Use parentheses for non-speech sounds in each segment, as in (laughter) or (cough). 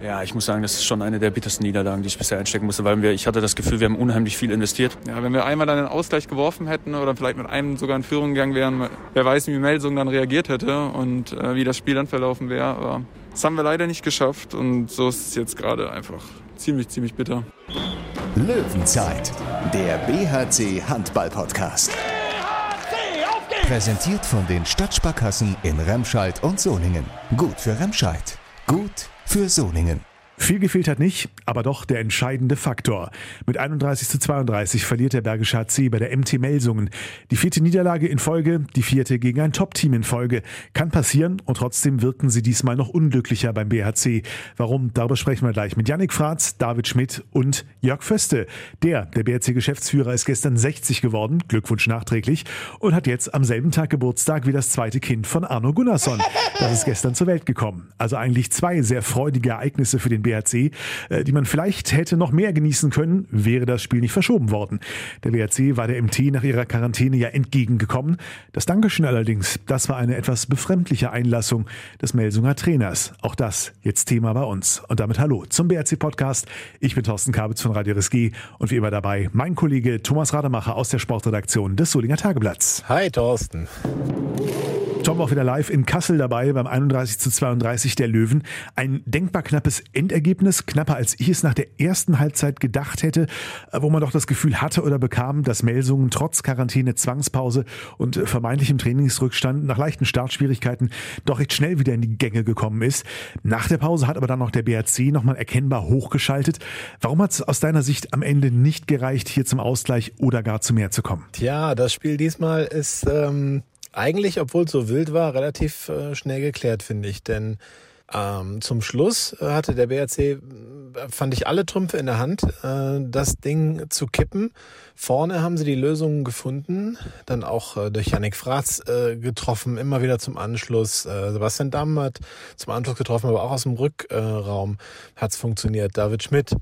Ja, ich muss sagen, das ist schon eine der bittersten Niederlagen, die ich bisher einstecken musste, weil wir, ich hatte das Gefühl, wir haben unheimlich viel investiert. Ja, wenn wir einmal dann einen Ausgleich geworfen hätten oder vielleicht mit einem sogar in Führung gegangen wären, wer weiß, wie Melsung dann reagiert hätte und äh, wie das Spiel dann verlaufen wäre. Aber das haben wir leider nicht geschafft und so ist es jetzt gerade einfach ziemlich, ziemlich bitter. Löwenzeit, der BHC Handball Podcast. BHC, Präsentiert von den Stadtsparkassen in Remscheid und Soningen. Gut für Remscheid. Gut für Soningen. Viel gefehlt hat nicht, aber doch der entscheidende Faktor. Mit 31 zu 32 verliert der Bergische HC bei der MT Melsungen. Die vierte Niederlage in Folge, die vierte gegen ein Top-Team in Folge. Kann passieren und trotzdem wirken sie diesmal noch unglücklicher beim BHC. Warum? Darüber sprechen wir gleich mit Yannick Fratz, David Schmidt und Jörg Föste. Der, der BHC-Geschäftsführer, ist gestern 60 geworden, Glückwunsch nachträglich, und hat jetzt am selben Tag Geburtstag wie das zweite Kind von Arno Gunnarsson. Das ist gestern zur Welt gekommen. Also eigentlich zwei sehr freudige Ereignisse für den BHC, äh, die man vielleicht hätte noch mehr genießen können, wäre das Spiel nicht verschoben worden. Der BHC war der MT nach ihrer Quarantäne ja entgegengekommen. Das Dankeschön allerdings, das war eine etwas befremdliche Einlassung des Melsunger Trainers. Auch das jetzt Thema bei uns. Und damit hallo zum BRC Podcast. Ich bin Thorsten Kabitz von Radio RSG und wie immer dabei mein Kollege Thomas Rademacher aus der Sportredaktion des Solinger Tageblatts. Hi Thorsten. Tom auch wieder live in Kassel dabei beim 31 zu 32 der Löwen. Ein denkbar knappes Endergebnis, knapper als ich es nach der ersten Halbzeit gedacht hätte, wo man doch das Gefühl hatte oder bekam, dass Melsungen trotz Quarantäne, Zwangspause und vermeintlichem Trainingsrückstand nach leichten Startschwierigkeiten doch recht schnell wieder in die Gänge gekommen ist. Nach der Pause hat aber dann noch der BRC nochmal erkennbar hochgeschaltet. Warum hat es aus deiner Sicht am Ende nicht gereicht, hier zum Ausgleich oder gar zu mehr zu kommen? Tja, das Spiel diesmal ist ähm, eigentlich, obwohl es so wild war, relativ äh, schnell geklärt, finde ich. Denn ähm, zum Schluss äh, hatte der BRC, äh, fand ich, alle Trümpfe in der Hand, äh, das Ding zu kippen. Vorne haben sie die Lösungen gefunden, dann auch äh, durch Yannick Fratz äh, getroffen, immer wieder zum Anschluss. Äh, Sebastian Damm hat zum Anschluss getroffen, aber auch aus dem Rückraum äh, hat es funktioniert. David Schmidt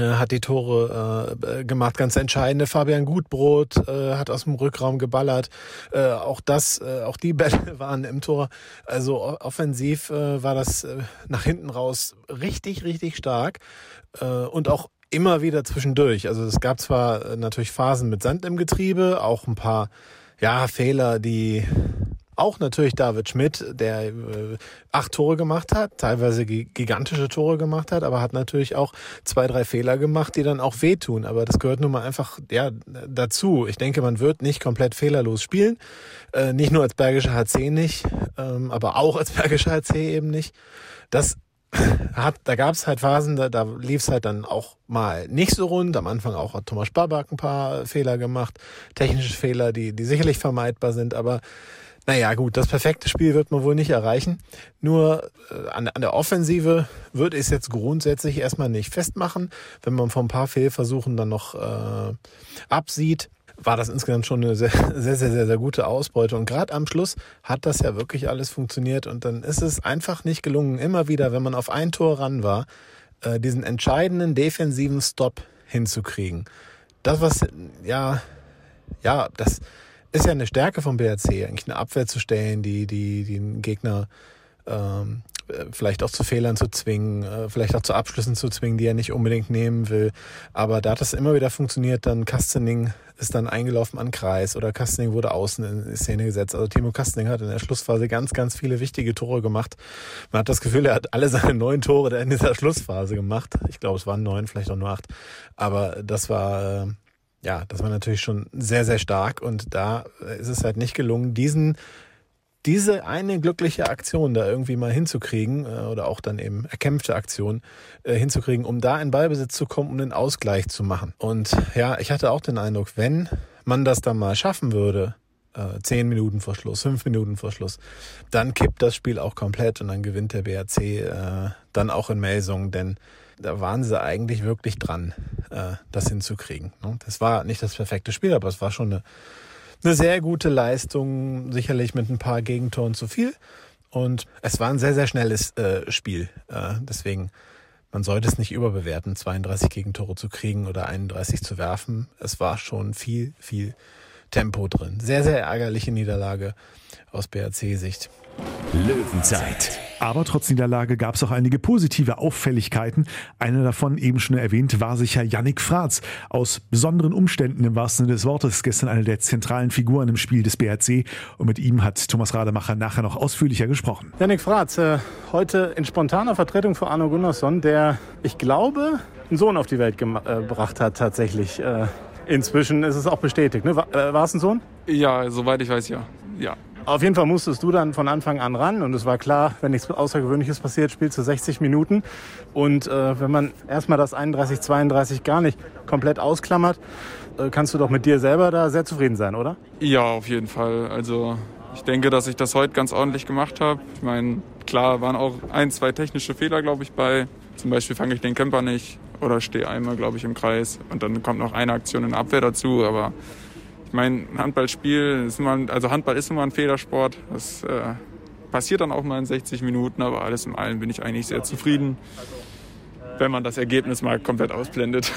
hat die Tore äh, gemacht, ganz entscheidende. Fabian Gutbrot äh, hat aus dem Rückraum geballert. Äh, auch das, äh, auch die (laughs) Bälle waren im Tor. Also offensiv äh, war das äh, nach hinten raus richtig, richtig stark äh, und auch immer wieder zwischendurch. Also es gab zwar äh, natürlich Phasen mit Sand im Getriebe, auch ein paar ja Fehler, die auch natürlich David Schmidt, der äh, acht Tore gemacht hat, teilweise gigantische Tore gemacht hat, aber hat natürlich auch zwei, drei Fehler gemacht, die dann auch wehtun. Aber das gehört nun mal einfach ja, dazu. Ich denke, man wird nicht komplett fehlerlos spielen. Äh, nicht nur als Bergischer HC nicht, ähm, aber auch als Bergischer HC eben nicht. Das (laughs) hat, da gab es halt Phasen, da, da lief es halt dann auch mal nicht so rund. Am Anfang auch hat Thomas Sparback ein paar Fehler gemacht, technische Fehler, die, die sicherlich vermeidbar sind, aber naja, gut, das perfekte Spiel wird man wohl nicht erreichen. Nur äh, an, an der Offensive würde ich es jetzt grundsätzlich erstmal nicht festmachen. Wenn man von ein paar Fehlversuchen dann noch äh, absieht, war das insgesamt schon eine sehr, (laughs) sehr, sehr, sehr, sehr gute Ausbeute. Und gerade am Schluss hat das ja wirklich alles funktioniert. Und dann ist es einfach nicht gelungen, immer wieder, wenn man auf ein Tor ran war, äh, diesen entscheidenden defensiven Stop hinzukriegen. Das, was, ja, ja, das ist ja eine Stärke vom BRC, eigentlich eine Abwehr zu stellen, die, die, die den Gegner ähm, vielleicht auch zu Fehlern zu zwingen, äh, vielleicht auch zu Abschlüssen zu zwingen, die er nicht unbedingt nehmen will. Aber da hat das immer wieder funktioniert, dann Kastening ist dann eingelaufen an Kreis oder Kastening wurde außen in Szene gesetzt. Also Timo Kastening hat in der Schlussphase ganz, ganz viele wichtige Tore gemacht. Man hat das Gefühl, er hat alle seine neun Tore in dieser Schlussphase gemacht. Ich glaube, es waren neun, vielleicht auch nur acht. Aber das war, äh, ja, das war natürlich schon sehr, sehr stark und da ist es halt nicht gelungen, diesen diese eine glückliche Aktion da irgendwie mal hinzukriegen äh, oder auch dann eben erkämpfte Aktion äh, hinzukriegen, um da in Ballbesitz zu kommen, um den Ausgleich zu machen. Und ja, ich hatte auch den Eindruck, wenn man das dann mal schaffen würde, äh, zehn Minuten vor Schluss, fünf Minuten vor Schluss, dann kippt das Spiel auch komplett und dann gewinnt der BRC dann auch in Melsung, denn da waren sie eigentlich wirklich dran, äh, das hinzukriegen. Ne? Das war nicht das perfekte Spiel, aber es war schon eine, eine sehr gute Leistung, sicherlich mit ein paar Gegentoren zu viel. Und es war ein sehr, sehr schnelles äh, Spiel. Äh, deswegen, man sollte es nicht überbewerten, 32 Gegentore zu kriegen oder 31 zu werfen. Es war schon viel, viel Tempo drin. Sehr, sehr ärgerliche Niederlage aus BRC-Sicht. Löwenzeit Aber trotz Niederlage gab es auch einige positive Auffälligkeiten. Eine davon, eben schon erwähnt, war sicher Yannick Fratz. Aus besonderen Umständen im wahrsten Sinne des Wortes gestern eine der zentralen Figuren im Spiel des BRC. Und mit ihm hat Thomas Rademacher nachher noch ausführlicher gesprochen. Yannick Fratz, äh, heute in spontaner Vertretung für Arno Gunnarsson, der, ich glaube, einen Sohn auf die Welt gebracht hat tatsächlich. Äh, inzwischen ist es auch bestätigt. Ne? War, äh, war es ein Sohn? Ja, soweit ich weiß, ja. ja. Auf jeden Fall musstest du dann von Anfang an ran und es war klar, wenn nichts Außergewöhnliches passiert, spielst du 60 Minuten. Und äh, wenn man erstmal das 31, 32 gar nicht komplett ausklammert, äh, kannst du doch mit dir selber da sehr zufrieden sein, oder? Ja, auf jeden Fall. Also ich denke, dass ich das heute ganz ordentlich gemacht habe. Ich meine, klar waren auch ein, zwei technische Fehler, glaube ich, bei. Zum Beispiel fange ich den Camper nicht oder stehe einmal, glaube ich, im Kreis. Und dann kommt noch eine Aktion in der Abwehr dazu. Aber ich meine, ein Handballspiel, ist immer, also Handball ist immer ein Federsport. Das äh, passiert dann auch mal in 60 Minuten, aber alles in allem bin ich eigentlich sehr zufrieden wenn man das Ergebnis mal komplett ausblendet.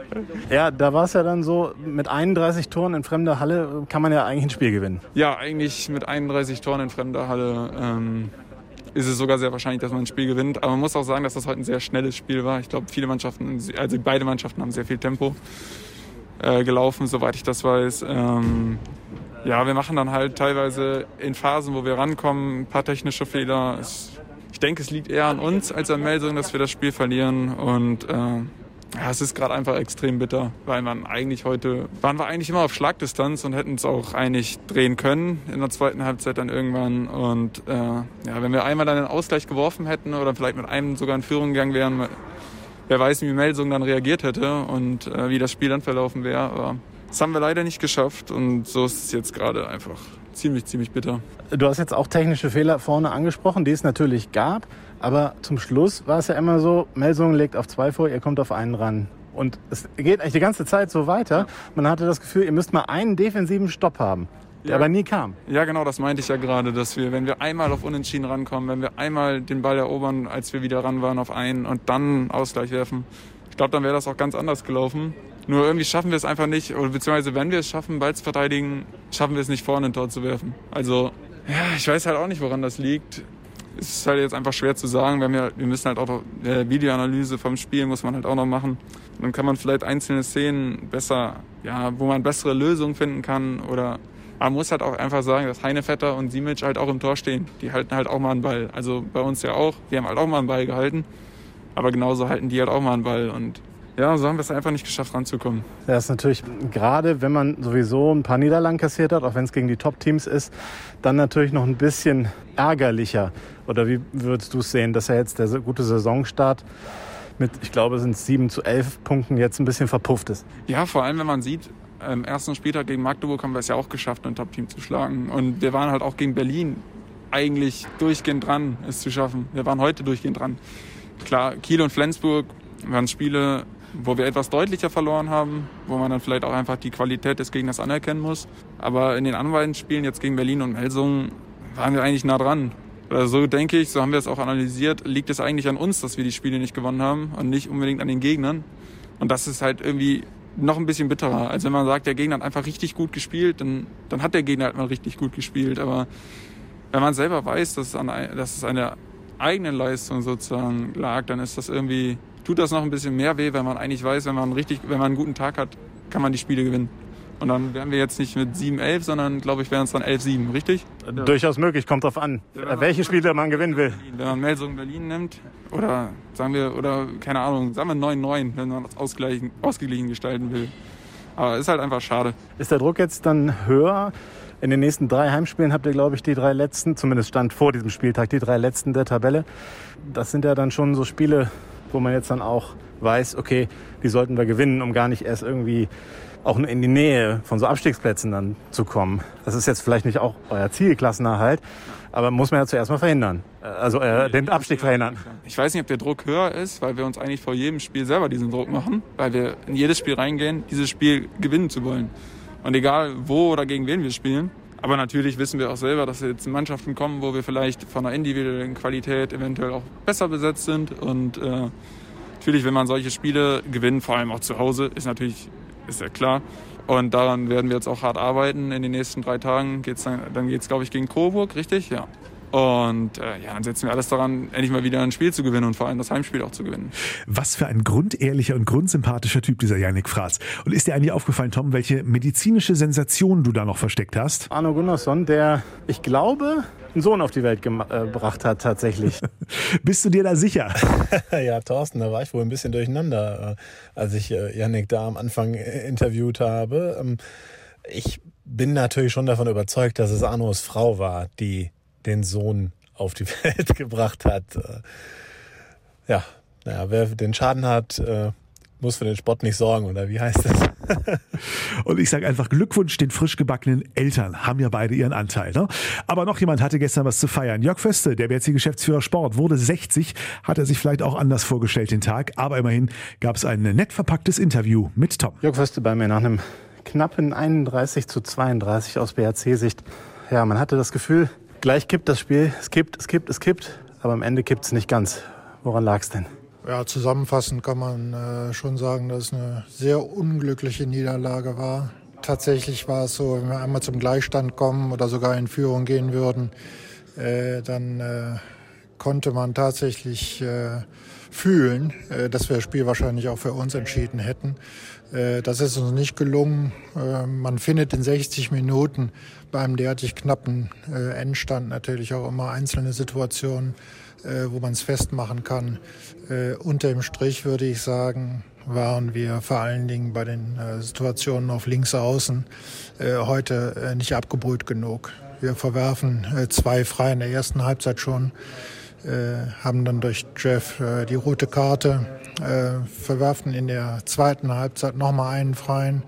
(laughs) ja, da war es ja dann so, mit 31 Toren in fremder Halle kann man ja eigentlich ein Spiel gewinnen. Ja, eigentlich mit 31 Toren in fremder Halle ähm, ist es sogar sehr wahrscheinlich, dass man ein Spiel gewinnt. Aber man muss auch sagen, dass das heute ein sehr schnelles Spiel war. Ich glaube, viele Mannschaften, also beide Mannschaften haben sehr viel Tempo äh, gelaufen, soweit ich das weiß. Ähm, ja, wir machen dann halt teilweise in Phasen, wo wir rankommen, ein paar technische Fehler. ich denke, es liegt eher an uns als an Melsung, dass wir das Spiel verlieren. Und äh, ja, es ist gerade einfach extrem bitter, weil man eigentlich heute, waren wir eigentlich immer auf Schlagdistanz und hätten es auch eigentlich drehen können in der zweiten Halbzeit dann irgendwann. Und äh, ja, wenn wir einmal dann den Ausgleich geworfen hätten oder vielleicht mit einem sogar in Führung gegangen wären, wer weiß, wie Melsung dann reagiert hätte und äh, wie das Spiel dann verlaufen wäre. Aber das haben wir leider nicht geschafft und so ist es jetzt gerade einfach ziemlich, ziemlich bitter. Du hast jetzt auch technische Fehler vorne angesprochen, die es natürlich gab. Aber zum Schluss war es ja immer so, Melsung legt auf zwei vor, ihr kommt auf einen ran. Und es geht eigentlich die ganze Zeit so weiter. Man hatte das Gefühl, ihr müsst mal einen defensiven Stopp haben, der ja. aber nie kam. Ja, genau, das meinte ich ja gerade, dass wir, wenn wir einmal auf Unentschieden rankommen, wenn wir einmal den Ball erobern, als wir wieder ran waren auf einen und dann Ausgleich werfen, ich glaube, dann wäre das auch ganz anders gelaufen. Nur irgendwie schaffen wir es einfach nicht, oder beziehungsweise wenn wir es schaffen, Ball zu verteidigen, schaffen wir es nicht vorne ein Tor zu werfen. Also, ja, ich weiß halt auch nicht, woran das liegt es ist halt jetzt einfach schwer zu sagen. Wir, ja, wir müssen halt auch noch, äh, Videoanalyse vom Spiel muss man halt auch noch machen. Und dann kann man vielleicht einzelne Szenen besser, ja, wo man bessere Lösungen finden kann oder man muss halt auch einfach sagen, dass Heinevetter und Simic halt auch im Tor stehen. Die halten halt auch mal einen Ball. Also bei uns ja auch. Wir haben halt auch mal einen Ball gehalten. Aber genauso halten die halt auch mal einen Ball. Und ja, so haben wir es einfach nicht geschafft, ranzukommen. Das ist natürlich gerade, wenn man sowieso ein paar Niederlagen kassiert hat, auch wenn es gegen die Top-Teams ist, dann natürlich noch ein bisschen ärgerlicher. Oder wie würdest du es sehen, dass ja jetzt der gute Saisonstart mit, ich glaube, sind es 7 zu 11 Punkten jetzt ein bisschen verpufft ist? Ja, vor allem, wenn man sieht, im ersten Spieltag gegen Magdeburg haben wir es ja auch geschafft, ein Top-Team zu schlagen. Und wir waren halt auch gegen Berlin eigentlich durchgehend dran, es zu schaffen. Wir waren heute durchgehend dran. Klar, Kiel und Flensburg waren Spiele, wo wir etwas deutlicher verloren haben, wo man dann vielleicht auch einfach die Qualität des Gegners anerkennen muss. Aber in den anderen Spielen jetzt gegen Berlin und Melsungen waren wir eigentlich nah dran. Oder so denke ich, so haben wir es auch analysiert, liegt es eigentlich an uns, dass wir die Spiele nicht gewonnen haben und nicht unbedingt an den Gegnern. Und das ist halt irgendwie noch ein bisschen bitterer. als wenn man sagt, der Gegner hat einfach richtig gut gespielt, dann, dann hat der Gegner halt mal richtig gut gespielt. Aber wenn man selber weiß, dass es an, dass es an der eigenen Leistung sozusagen lag, dann ist das irgendwie tut das noch ein bisschen mehr weh, wenn man eigentlich weiß, wenn man richtig, wenn man einen guten Tag hat, kann man die Spiele gewinnen. Und dann wären wir jetzt nicht mit 7-11, sondern glaube ich, wären es dann 11-7, richtig? Ja. Durchaus möglich, kommt drauf an, ja, welche Spiele man gewinnen will. Wenn man Melsungen Berlin nimmt, oder sagen wir, oder keine Ahnung, sagen wir 9-9, wenn man das ausgleichen, ausgeglichen gestalten will. Aber ist halt einfach schade. Ist der Druck jetzt dann höher? In den nächsten drei Heimspielen habt ihr, glaube ich, die drei letzten, zumindest stand vor diesem Spieltag, die drei letzten der Tabelle. Das sind ja dann schon so Spiele, wo man jetzt dann auch weiß, okay, die sollten wir gewinnen, um gar nicht erst irgendwie auch in die Nähe von so Abstiegsplätzen dann zu kommen. Das ist jetzt vielleicht nicht auch euer Zielklassenerhalt, aber muss man ja zuerst mal verhindern. Also äh, den Abstieg verhindern. Ich weiß nicht, ob der Druck höher ist, weil wir uns eigentlich vor jedem Spiel selber diesen Druck machen, weil wir in jedes Spiel reingehen, dieses Spiel gewinnen zu wollen. Und egal wo oder gegen wen wir spielen. Aber natürlich wissen wir auch selber, dass jetzt Mannschaften kommen, wo wir vielleicht von der individuellen Qualität eventuell auch besser besetzt sind und äh, natürlich, wenn man solche Spiele gewinnt, vor allem auch zu Hause, ist natürlich, ist ja klar. Und daran werden wir jetzt auch hart arbeiten. In den nächsten drei Tagen geht's dann, dann geht's, glaube ich, gegen Coburg, richtig? Ja. Und äh, ja, dann setzen wir alles daran, endlich mal wieder ein Spiel zu gewinnen und vor allem das Heimspiel auch zu gewinnen. Was für ein grundehrlicher und grundsympathischer Typ dieser Yannick Fraß. Und ist dir eigentlich aufgefallen, Tom, welche medizinische Sensation du da noch versteckt hast? Arno Gunnarsson, der, ich glaube, einen Sohn auf die Welt gebracht hat tatsächlich. (laughs) Bist du dir da sicher? (laughs) ja, Thorsten, da war ich wohl ein bisschen durcheinander, äh, als ich äh, Yannick da am Anfang äh, interviewt habe. Ähm, ich bin natürlich schon davon überzeugt, dass es Arnos Frau war, die den Sohn auf die (laughs) Welt gebracht hat. Äh, ja, naja, wer den Schaden hat, äh, muss für den Sport nicht sorgen, oder wie heißt das? (laughs) Und ich sage einfach Glückwunsch den frisch gebackenen Eltern, haben ja beide ihren Anteil. Ne? Aber noch jemand hatte gestern was zu feiern. Jörg Föste, der BRC-Geschäftsführer Sport, wurde 60, hat er sich vielleicht auch anders vorgestellt den Tag, aber immerhin gab es ein nett verpacktes Interview mit Tom. Jörg Föste bei mir nach einem knappen 31 zu 32 aus BRC-Sicht. Ja, man hatte das Gefühl, Gleich kippt das Spiel. Es kippt, es kippt, es kippt. Aber am Ende kippt es nicht ganz. Woran lag es denn? Ja, zusammenfassend kann man äh, schon sagen, dass es eine sehr unglückliche Niederlage war. Tatsächlich war es so, wenn wir einmal zum Gleichstand kommen oder sogar in Führung gehen würden, äh, dann äh, konnte man tatsächlich äh, fühlen, äh, dass wir das Spiel wahrscheinlich auch für uns entschieden hätten. Äh, das ist uns nicht gelungen. Äh, man findet in 60 Minuten beim derartig knappen Endstand natürlich auch immer einzelne Situationen, wo man es festmachen kann. Unter dem Strich würde ich sagen, waren wir vor allen Dingen bei den Situationen auf links außen heute nicht abgebrüht genug. Wir verwerfen zwei frei in der ersten Halbzeit schon äh, haben dann durch Jeff äh, die rote Karte, äh, verwerfen in der zweiten Halbzeit nochmal einen freien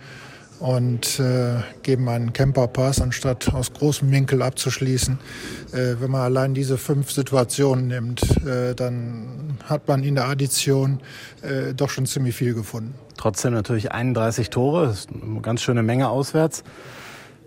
und äh, geben einen Camperpass, anstatt aus großem Winkel abzuschließen. Äh, wenn man allein diese fünf Situationen nimmt, äh, dann hat man in der Addition äh, doch schon ziemlich viel gefunden. Trotzdem natürlich 31 Tore, eine ganz schöne Menge auswärts.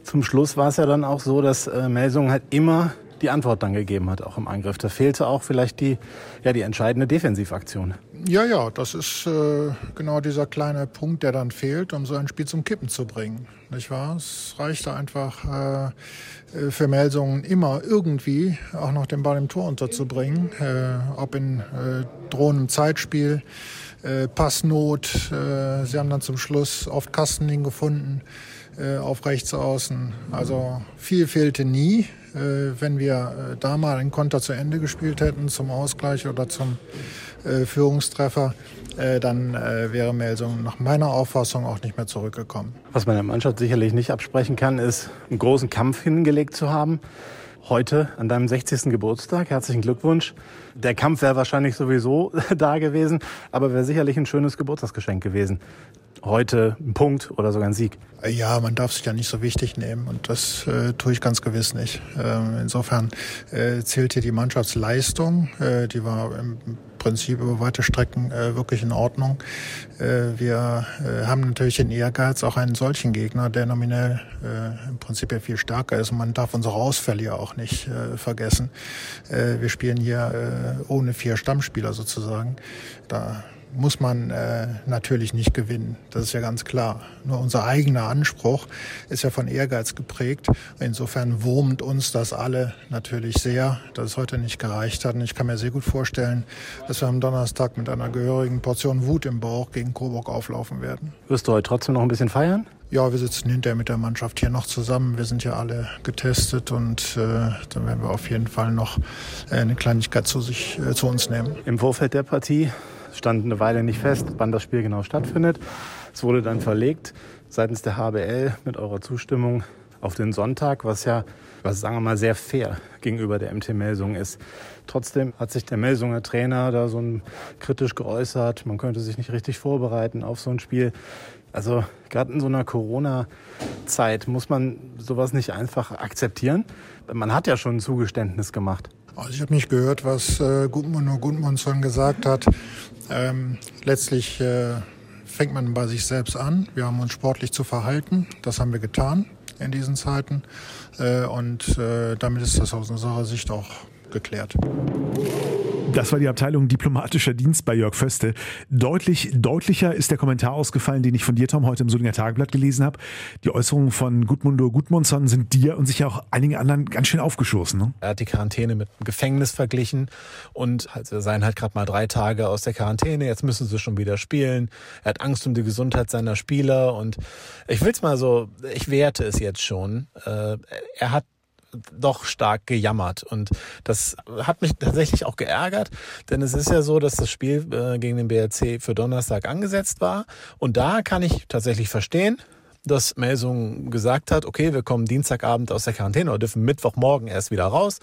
Zum Schluss war es ja dann auch so, dass äh, Melsungen halt immer die Antwort dann gegeben hat, auch im Angriff. Da fehlte auch vielleicht die, ja, die entscheidende Defensivaktion. Ja, ja, das ist äh, genau dieser kleine Punkt, der dann fehlt, um so ein Spiel zum Kippen zu bringen. Nicht wahr? Es reichte einfach äh, für Melsungen immer irgendwie auch noch den Ball im Tor unterzubringen, äh, ob in äh, drohendem Zeitspiel, äh, Passnot. Äh, sie haben dann zum Schluss oft Kastening gefunden äh, auf rechts außen. Also viel fehlte nie. Äh, wenn wir äh, da mal einen Konter zu Ende gespielt hätten zum Ausgleich oder zum äh, Führungstreffer, dann wäre Melsung nach meiner Auffassung auch nicht mehr zurückgekommen. Was man der Mannschaft sicherlich nicht absprechen kann, ist, einen großen Kampf hingelegt zu haben. Heute an deinem 60. Geburtstag. Herzlichen Glückwunsch. Der Kampf wäre wahrscheinlich sowieso (laughs) da gewesen, aber wäre sicherlich ein schönes Geburtstagsgeschenk gewesen heute ein Punkt oder sogar ein Sieg. Ja, man darf sich ja nicht so wichtig nehmen und das äh, tue ich ganz gewiss nicht. Ähm, insofern äh, zählt hier die Mannschaftsleistung, äh, die war im Prinzip über weite Strecken äh, wirklich in Ordnung. Äh, wir äh, haben natürlich den Ehrgeiz, auch einen solchen Gegner, der nominell äh, im Prinzip ja viel stärker ist. Und man darf unsere Ausfälle ja auch nicht äh, vergessen. Äh, wir spielen hier ohne vier Stammspieler sozusagen. Da muss man äh, natürlich nicht gewinnen. Das ist ja ganz klar. Nur unser eigener Anspruch ist ja von Ehrgeiz geprägt. Insofern wurmt uns das alle natürlich sehr, dass es heute nicht gereicht hat. Und ich kann mir sehr gut vorstellen, dass wir am Donnerstag mit einer gehörigen Portion Wut im Bauch gegen Coburg auflaufen werden. Wirst du heute trotzdem noch ein bisschen feiern? Ja, wir sitzen hinterher mit der Mannschaft hier noch zusammen. Wir sind ja alle getestet und äh, dann werden wir auf jeden Fall noch äh, eine Kleinigkeit zu sich äh, zu uns nehmen. Im Vorfeld der Partie stand eine Weile nicht fest, wann das Spiel genau stattfindet. Es wurde dann verlegt seitens der HBL mit eurer Zustimmung auf den Sonntag, was ja, was sagen wir mal, sehr fair gegenüber der MT Melsung ist. Trotzdem hat sich der Melsunger Trainer da so ein kritisch geäußert. Man könnte sich nicht richtig vorbereiten auf so ein Spiel. Also gerade in so einer Corona-Zeit muss man sowas nicht einfach akzeptieren. Man hat ja schon ein Zugeständnis gemacht. Also ich habe nicht gehört, was äh, Gudmund Gudmundsson gesagt hat. Ähm, letztlich äh, fängt man bei sich selbst an. Wir haben uns sportlich zu verhalten. Das haben wir getan in diesen Zeiten. Äh, und äh, damit ist das aus unserer Sicht auch geklärt. Das war die Abteilung diplomatischer Dienst bei Jörg Föste. Deutlich deutlicher ist der Kommentar ausgefallen, den ich von dir, Tom, heute im Solinger Tageblatt gelesen habe. Die Äußerungen von Gudmundur Gudmundsson sind dir und sicher auch einigen anderen ganz schön aufgeschossen. Ne? Er hat die Quarantäne mit dem Gefängnis verglichen und also seien halt gerade mal drei Tage aus der Quarantäne. Jetzt müssen sie schon wieder spielen. Er hat Angst um die Gesundheit seiner Spieler und ich will es mal so, ich werte es jetzt schon. Äh, er hat doch stark gejammert. Und das hat mich tatsächlich auch geärgert, denn es ist ja so, dass das Spiel äh, gegen den BRC für Donnerstag angesetzt war. Und da kann ich tatsächlich verstehen, dass Melsung gesagt hat, okay, wir kommen Dienstagabend aus der Quarantäne oder dürfen Mittwochmorgen erst wieder raus.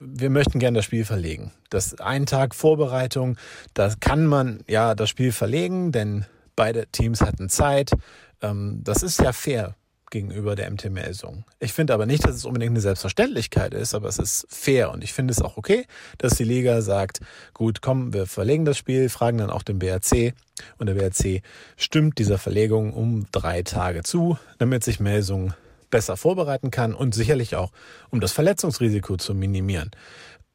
Wir möchten gerne das Spiel verlegen. Das ein Tag Vorbereitung, da kann man ja das Spiel verlegen, denn beide Teams hatten Zeit. Ähm, das ist ja fair gegenüber der MT Melsung. Ich finde aber nicht, dass es unbedingt eine Selbstverständlichkeit ist, aber es ist fair und ich finde es auch okay, dass die Liga sagt, gut, komm, wir verlegen das Spiel, fragen dann auch den BRC und der BRC stimmt dieser Verlegung um drei Tage zu, damit sich Melsung besser vorbereiten kann und sicherlich auch, um das Verletzungsrisiko zu minimieren.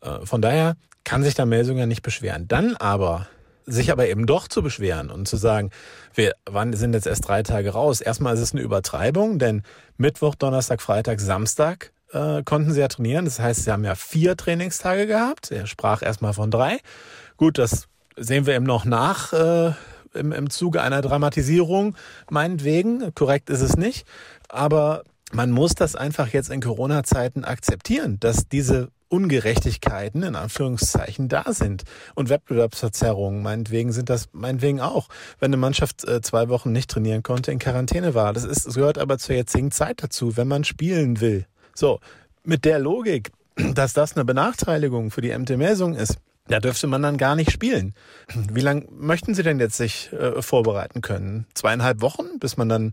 Äh, von daher kann sich da Melsung ja nicht beschweren. Dann aber sich aber eben doch zu beschweren und zu sagen, wir wann sind jetzt erst drei Tage raus. Erstmal ist es eine Übertreibung, denn Mittwoch, Donnerstag, Freitag, Samstag äh, konnten sie ja trainieren. Das heißt, sie haben ja vier Trainingstage gehabt. Er sprach erstmal von drei. Gut, das sehen wir eben noch nach äh, im, im Zuge einer Dramatisierung, meinetwegen. Korrekt ist es nicht. Aber man muss das einfach jetzt in Corona-Zeiten akzeptieren, dass diese Ungerechtigkeiten in Anführungszeichen da sind und Wettbewerbsverzerrungen. Meinetwegen sind das meinetwegen auch, wenn eine Mannschaft äh, zwei Wochen nicht trainieren konnte, in Quarantäne war. Das ist, das gehört aber zur jetzigen Zeit dazu, wenn man spielen will. So, mit der Logik, dass das eine Benachteiligung für die MT-Messung ist, da dürfte man dann gar nicht spielen. Wie lange möchten Sie denn jetzt sich äh, vorbereiten können? Zweieinhalb Wochen, bis man dann,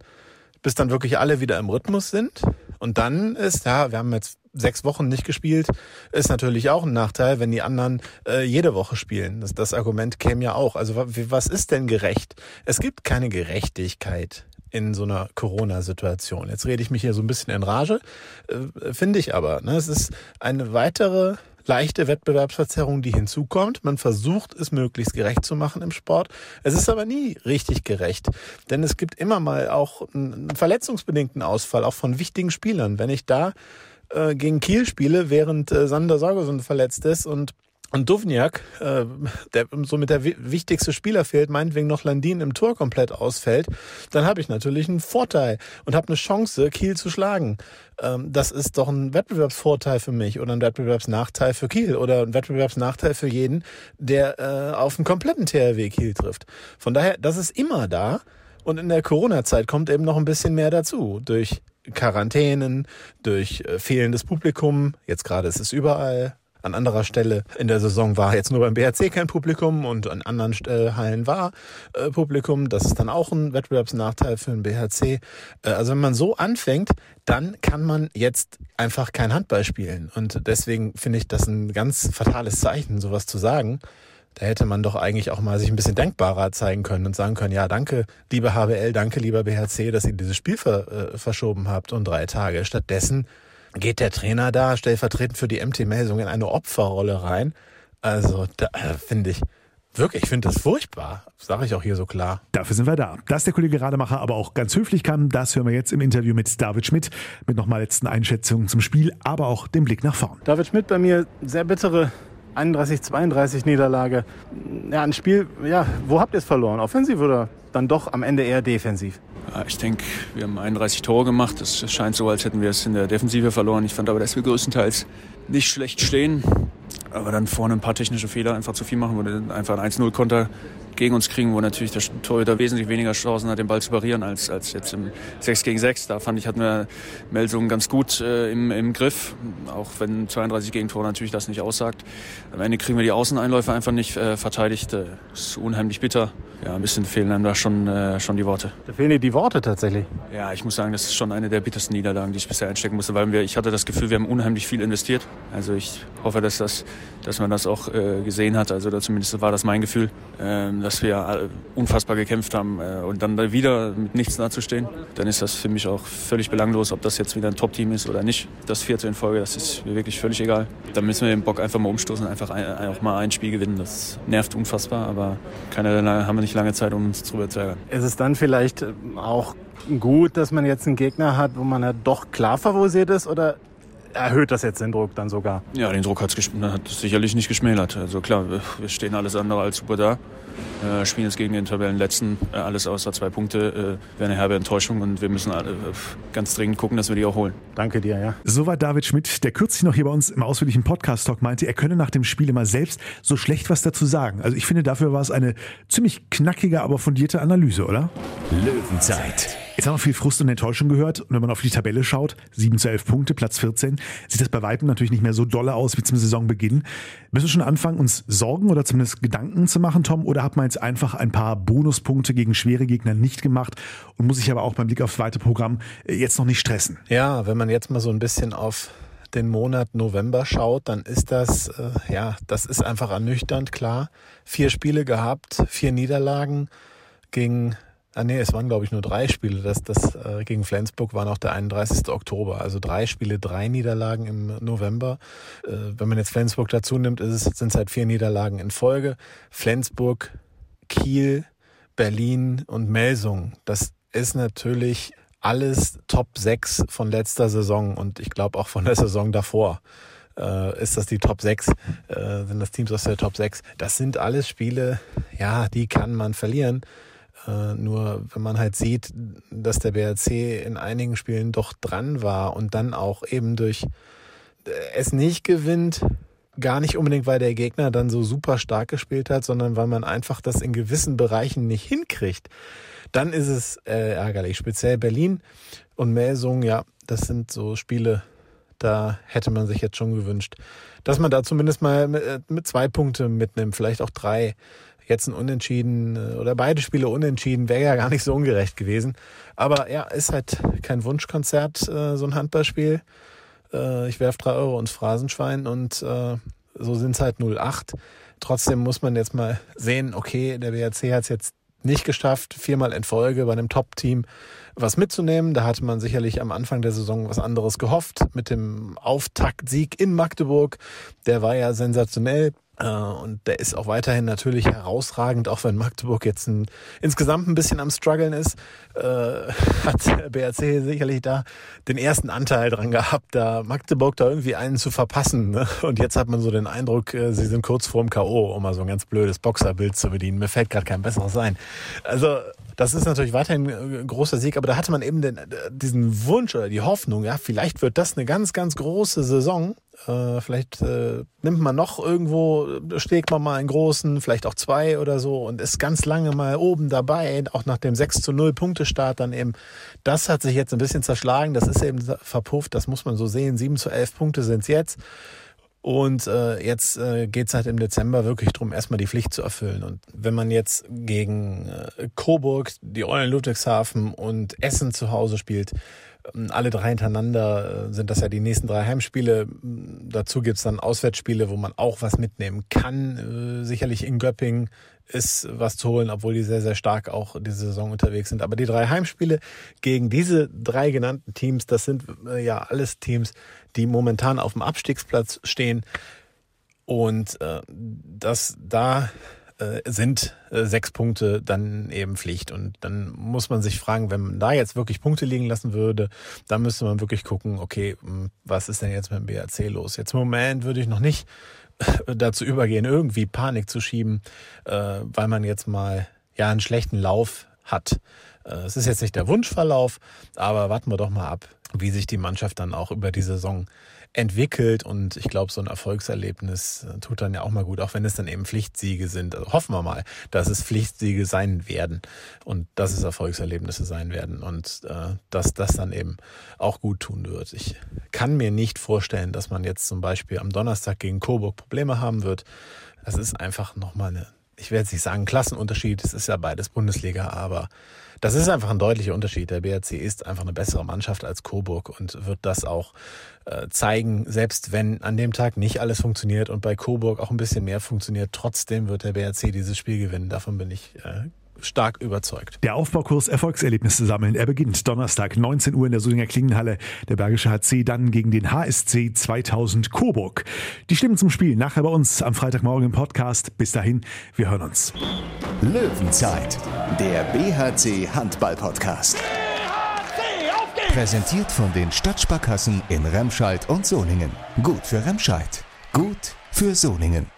bis dann wirklich alle wieder im Rhythmus sind? Und dann ist, ja, wir haben jetzt sechs Wochen nicht gespielt, ist natürlich auch ein Nachteil, wenn die anderen äh, jede Woche spielen. Das, das Argument käme ja auch. Also was ist denn gerecht? Es gibt keine Gerechtigkeit in so einer Corona-Situation. Jetzt rede ich mich hier so ein bisschen in Rage, äh, finde ich aber. Ne? Es ist eine weitere leichte Wettbewerbsverzerrung, die hinzukommt. Man versucht es möglichst gerecht zu machen im Sport. Es ist aber nie richtig gerecht, denn es gibt immer mal auch einen verletzungsbedingten Ausfall, auch von wichtigen Spielern. Wenn ich da äh, gegen Kiel spiele, während äh, Sander Sorgerson verletzt ist und und Duvniak, äh, der somit der wichtigste Spieler fehlt, meinetwegen noch Landin im Tor komplett ausfällt, dann habe ich natürlich einen Vorteil und habe eine Chance, Kiel zu schlagen. Ähm, das ist doch ein Wettbewerbsvorteil für mich oder ein Wettbewerbsnachteil für Kiel oder ein Wettbewerbsnachteil für jeden, der äh, auf einen kompletten THW Kiel trifft. Von daher, das ist immer da. Und in der Corona-Zeit kommt eben noch ein bisschen mehr dazu. Durch Quarantänen, durch äh, fehlendes Publikum. Jetzt gerade ist es überall. An anderer Stelle in der Saison war jetzt nur beim BRC kein Publikum und an anderen äh, Hallen war äh, Publikum. Das ist dann auch ein Wettbewerbsnachteil für den BHC. Äh, also wenn man so anfängt, dann kann man jetzt einfach kein Handball spielen. Und deswegen finde ich das ein ganz fatales Zeichen, sowas zu sagen. Da hätte man doch eigentlich auch mal sich ein bisschen dankbarer zeigen können und sagen können, ja, danke, liebe HBL, danke, lieber BHC, dass ihr dieses Spiel ver, äh, verschoben habt um drei Tage. Stattdessen geht der Trainer da stellvertretend für die MT-Melsung in eine Opferrolle rein. Also, da äh, finde ich, Wirklich, ich finde das furchtbar. Sage ich auch hier so klar. Dafür sind wir da. Dass der Kollege Rademacher aber auch ganz höflich kann, das hören wir jetzt im Interview mit David Schmidt. Mit nochmal letzten Einschätzungen zum Spiel, aber auch dem Blick nach vorn. David Schmidt bei mir sehr bittere 31, 32 Niederlage. Ja, ein Spiel, ja, wo habt ihr es verloren? Offensiv oder dann doch am Ende eher defensiv? Ich denke, wir haben 31 Tore gemacht. Es scheint so, als hätten wir es in der Defensive verloren. Ich fand aber, dass wir größtenteils nicht schlecht stehen, aber dann vorne ein paar technische Fehler einfach zu viel machen, wo wir einfach ein 1-0-Konter gegen uns kriegen, wo natürlich der Torhüter wesentlich weniger Chancen hat, den Ball zu parieren, als, als jetzt im 6 gegen 6. Da fand ich, hatten wir Melsungen ganz gut äh, im, im Griff, auch wenn 32 Gegentore natürlich das nicht aussagt. Am Ende kriegen wir die Außeneinläufe einfach nicht äh, verteidigt. Das ist unheimlich bitter. ja, ein bisschen fehlen einem da schon, äh, schon die Worte. Da fehlen dir die Worte tatsächlich. Ja, ich muss sagen, das ist schon eine der bittersten Niederlagen, die ich bisher einstecken musste, weil wir, ich hatte das Gefühl, wir haben unheimlich viel investiert. Also ich hoffe, dass, das, dass man das auch äh, gesehen hat. Also zumindest war das mein Gefühl, äh, dass wir unfassbar gekämpft haben äh, und dann da wieder mit nichts dazustehen. Dann ist das für mich auch völlig belanglos, ob das jetzt wieder ein Top-Team ist oder nicht. Das vierte in Folge, das ist mir wirklich völlig egal. Da müssen wir den Bock einfach mal umstoßen, einfach ein, auch mal ein Spiel gewinnen. Das nervt unfassbar, aber keine, haben wir nicht lange Zeit, um uns drüber zu ärgern. Ist es dann vielleicht auch gut, dass man jetzt einen Gegner hat, wo man ja doch klar favorisiert ist oder erhöht das jetzt den Druck dann sogar? Ja, den Druck hat es sicherlich nicht geschmälert. Also klar, wir stehen alles andere als super da. Äh, spielen jetzt gegen den Tabellenletzten, äh, alles außer zwei Punkte, äh, wäre eine herbe Enttäuschung und wir müssen alle, äh, ganz dringend gucken, dass wir die auch holen. Danke dir, ja. Soweit David Schmidt, der kürzlich noch hier bei uns im ausführlichen Podcast-Talk meinte, er könne nach dem Spiel immer selbst so schlecht was dazu sagen. Also ich finde, dafür war es eine ziemlich knackige, aber fundierte Analyse, oder? Löwenzeit. Jetzt haben wir viel Frust und Enttäuschung gehört. Und wenn man auf die Tabelle schaut, 7 zu 11 Punkte, Platz 14, sieht das bei weitem natürlich nicht mehr so dolle aus wie zum Saisonbeginn. Müssen wir schon anfangen, uns Sorgen oder zumindest Gedanken zu machen, Tom? Oder hat man jetzt einfach ein paar Bonuspunkte gegen schwere Gegner nicht gemacht und muss sich aber auch beim Blick aufs zweite Programm äh, jetzt noch nicht stressen? Ja, wenn man jetzt mal so ein bisschen auf den Monat November schaut, dann ist das, äh, ja, das ist einfach ernüchternd, klar. Vier Spiele gehabt, vier Niederlagen gegen Ah nee, es waren glaube ich nur drei Spiele. Das, das äh, gegen Flensburg war noch der 31. Oktober. Also drei Spiele, drei Niederlagen im November. Äh, wenn man jetzt Flensburg dazu nimmt, ist es, sind es halt vier Niederlagen in Folge. Flensburg, Kiel, Berlin und Melsung. Das ist natürlich alles Top 6 von letzter Saison und ich glaube auch von der Saison davor. Äh, ist das die Top 6, äh, sind das Teams aus der Top 6. Das sind alles Spiele, ja, die kann man verlieren. Äh, nur wenn man halt sieht, dass der BRC in einigen Spielen doch dran war und dann auch eben durch äh, es nicht gewinnt, gar nicht unbedingt, weil der Gegner dann so super stark gespielt hat, sondern weil man einfach das in gewissen Bereichen nicht hinkriegt, dann ist es äh, ärgerlich. Speziell Berlin und Melsung, ja, das sind so Spiele, da hätte man sich jetzt schon gewünscht, dass man da zumindest mal mit, äh, mit zwei Punkte mitnimmt, vielleicht auch drei jetzt ein Unentschieden äh, oder beide Spiele unentschieden wäre ja gar nicht so ungerecht gewesen. Aber ja, ist halt kein Wunschkonzert, äh, so ein Handballspiel. Äh, ich werf drei Euro ins Phrasenschwein und so sind es halt 08. Trotzdem muss man jetzt mal sehen, okay, der BRC hat es jetzt nicht geschafft, viermal in Folge bei einem Top-Team was mitzunehmen. Da hatte man sicherlich am Anfang der Saison was anderes gehofft mit dem Auftaktsieg in Magdeburg. Der war ja sensationell. Äh, und der ist auch weiterhin natürlich herausragend, auch wenn Magdeburg jetzt ein, insgesamt ein bisschen am struggeln ist, äh, (laughs) hat BRC sicherlich da den ersten Anteil dran gehabt, da Magdeburg da irgendwie einen zu verpassen. Ne? Und jetzt hat man so den Eindruck, äh, sie sind kurz vorm K.O., um mal so ein ganz blödes Boxerbild zu bedienen. Mir fällt gerade kein besseres ein. Also das ist natürlich weiterhin ein großer Sieg, aber da hatte man eben den, diesen Wunsch oder die Hoffnung, ja, vielleicht wird das eine ganz, ganz große Saison äh, vielleicht äh, nimmt man noch irgendwo, schlägt man mal einen großen, vielleicht auch zwei oder so und ist ganz lange mal oben dabei, auch nach dem 6 zu 0 Punktestart dann eben. Das hat sich jetzt ein bisschen zerschlagen, das ist eben verpufft, das muss man so sehen. 7 zu 11 Punkte sind es jetzt. Und äh, jetzt äh, geht es halt im Dezember wirklich darum, erstmal die Pflicht zu erfüllen. Und wenn man jetzt gegen äh, Coburg, die Eulen Ludwigshafen und Essen zu Hause spielt, ähm, alle drei hintereinander äh, sind das ja die nächsten drei Heimspiele. Dazu gibt's dann Auswärtsspiele, wo man auch was mitnehmen kann. Äh, sicherlich in Göppingen ist was zu holen, obwohl die sehr, sehr stark auch diese Saison unterwegs sind. Aber die drei Heimspiele gegen diese drei genannten Teams, das sind äh, ja alles Teams, die momentan auf dem Abstiegsplatz stehen. Und äh, das da äh, sind äh, sechs Punkte dann eben Pflicht. Und dann muss man sich fragen, wenn man da jetzt wirklich Punkte liegen lassen würde, dann müsste man wirklich gucken, okay, hm, was ist denn jetzt mit dem BAC los? Jetzt im Moment würde ich noch nicht dazu übergehen, irgendwie Panik zu schieben, äh, weil man jetzt mal ja einen schlechten Lauf hat. Äh, es ist jetzt nicht der Wunschverlauf, aber warten wir doch mal ab, wie sich die Mannschaft dann auch über die Saison entwickelt und ich glaube, so ein Erfolgserlebnis äh, tut dann ja auch mal gut, auch wenn es dann eben Pflichtsiege sind. Also hoffen wir mal, dass es Pflichtsiege sein werden und dass es Erfolgserlebnisse sein werden und äh, dass das dann eben auch gut tun wird. Ich kann mir nicht vorstellen, dass man jetzt zum Beispiel am Donnerstag gegen Coburg Probleme haben wird. Das ist einfach nochmal eine ich werde jetzt nicht sagen Klassenunterschied, es ist ja beides Bundesliga, aber das ist einfach ein deutlicher Unterschied. Der BRC ist einfach eine bessere Mannschaft als Coburg und wird das auch äh, zeigen, selbst wenn an dem Tag nicht alles funktioniert und bei Coburg auch ein bisschen mehr funktioniert, trotzdem wird der BRC dieses Spiel gewinnen. Davon bin ich äh, stark überzeugt. Der Aufbaukurs Erfolgserlebnisse sammeln. Er beginnt Donnerstag 19 Uhr in der Solinger Klingenhalle. Der Bergische HC dann gegen den HSC 2000 Coburg. Die Stimmen zum Spiel nachher bei uns am Freitagmorgen im Podcast. Bis dahin, wir hören uns. Löwenzeit, der BHC Handball Podcast. Präsentiert von den Stadtsparkassen in Remscheid und Soningen. Gut für Remscheid. Gut für Soningen.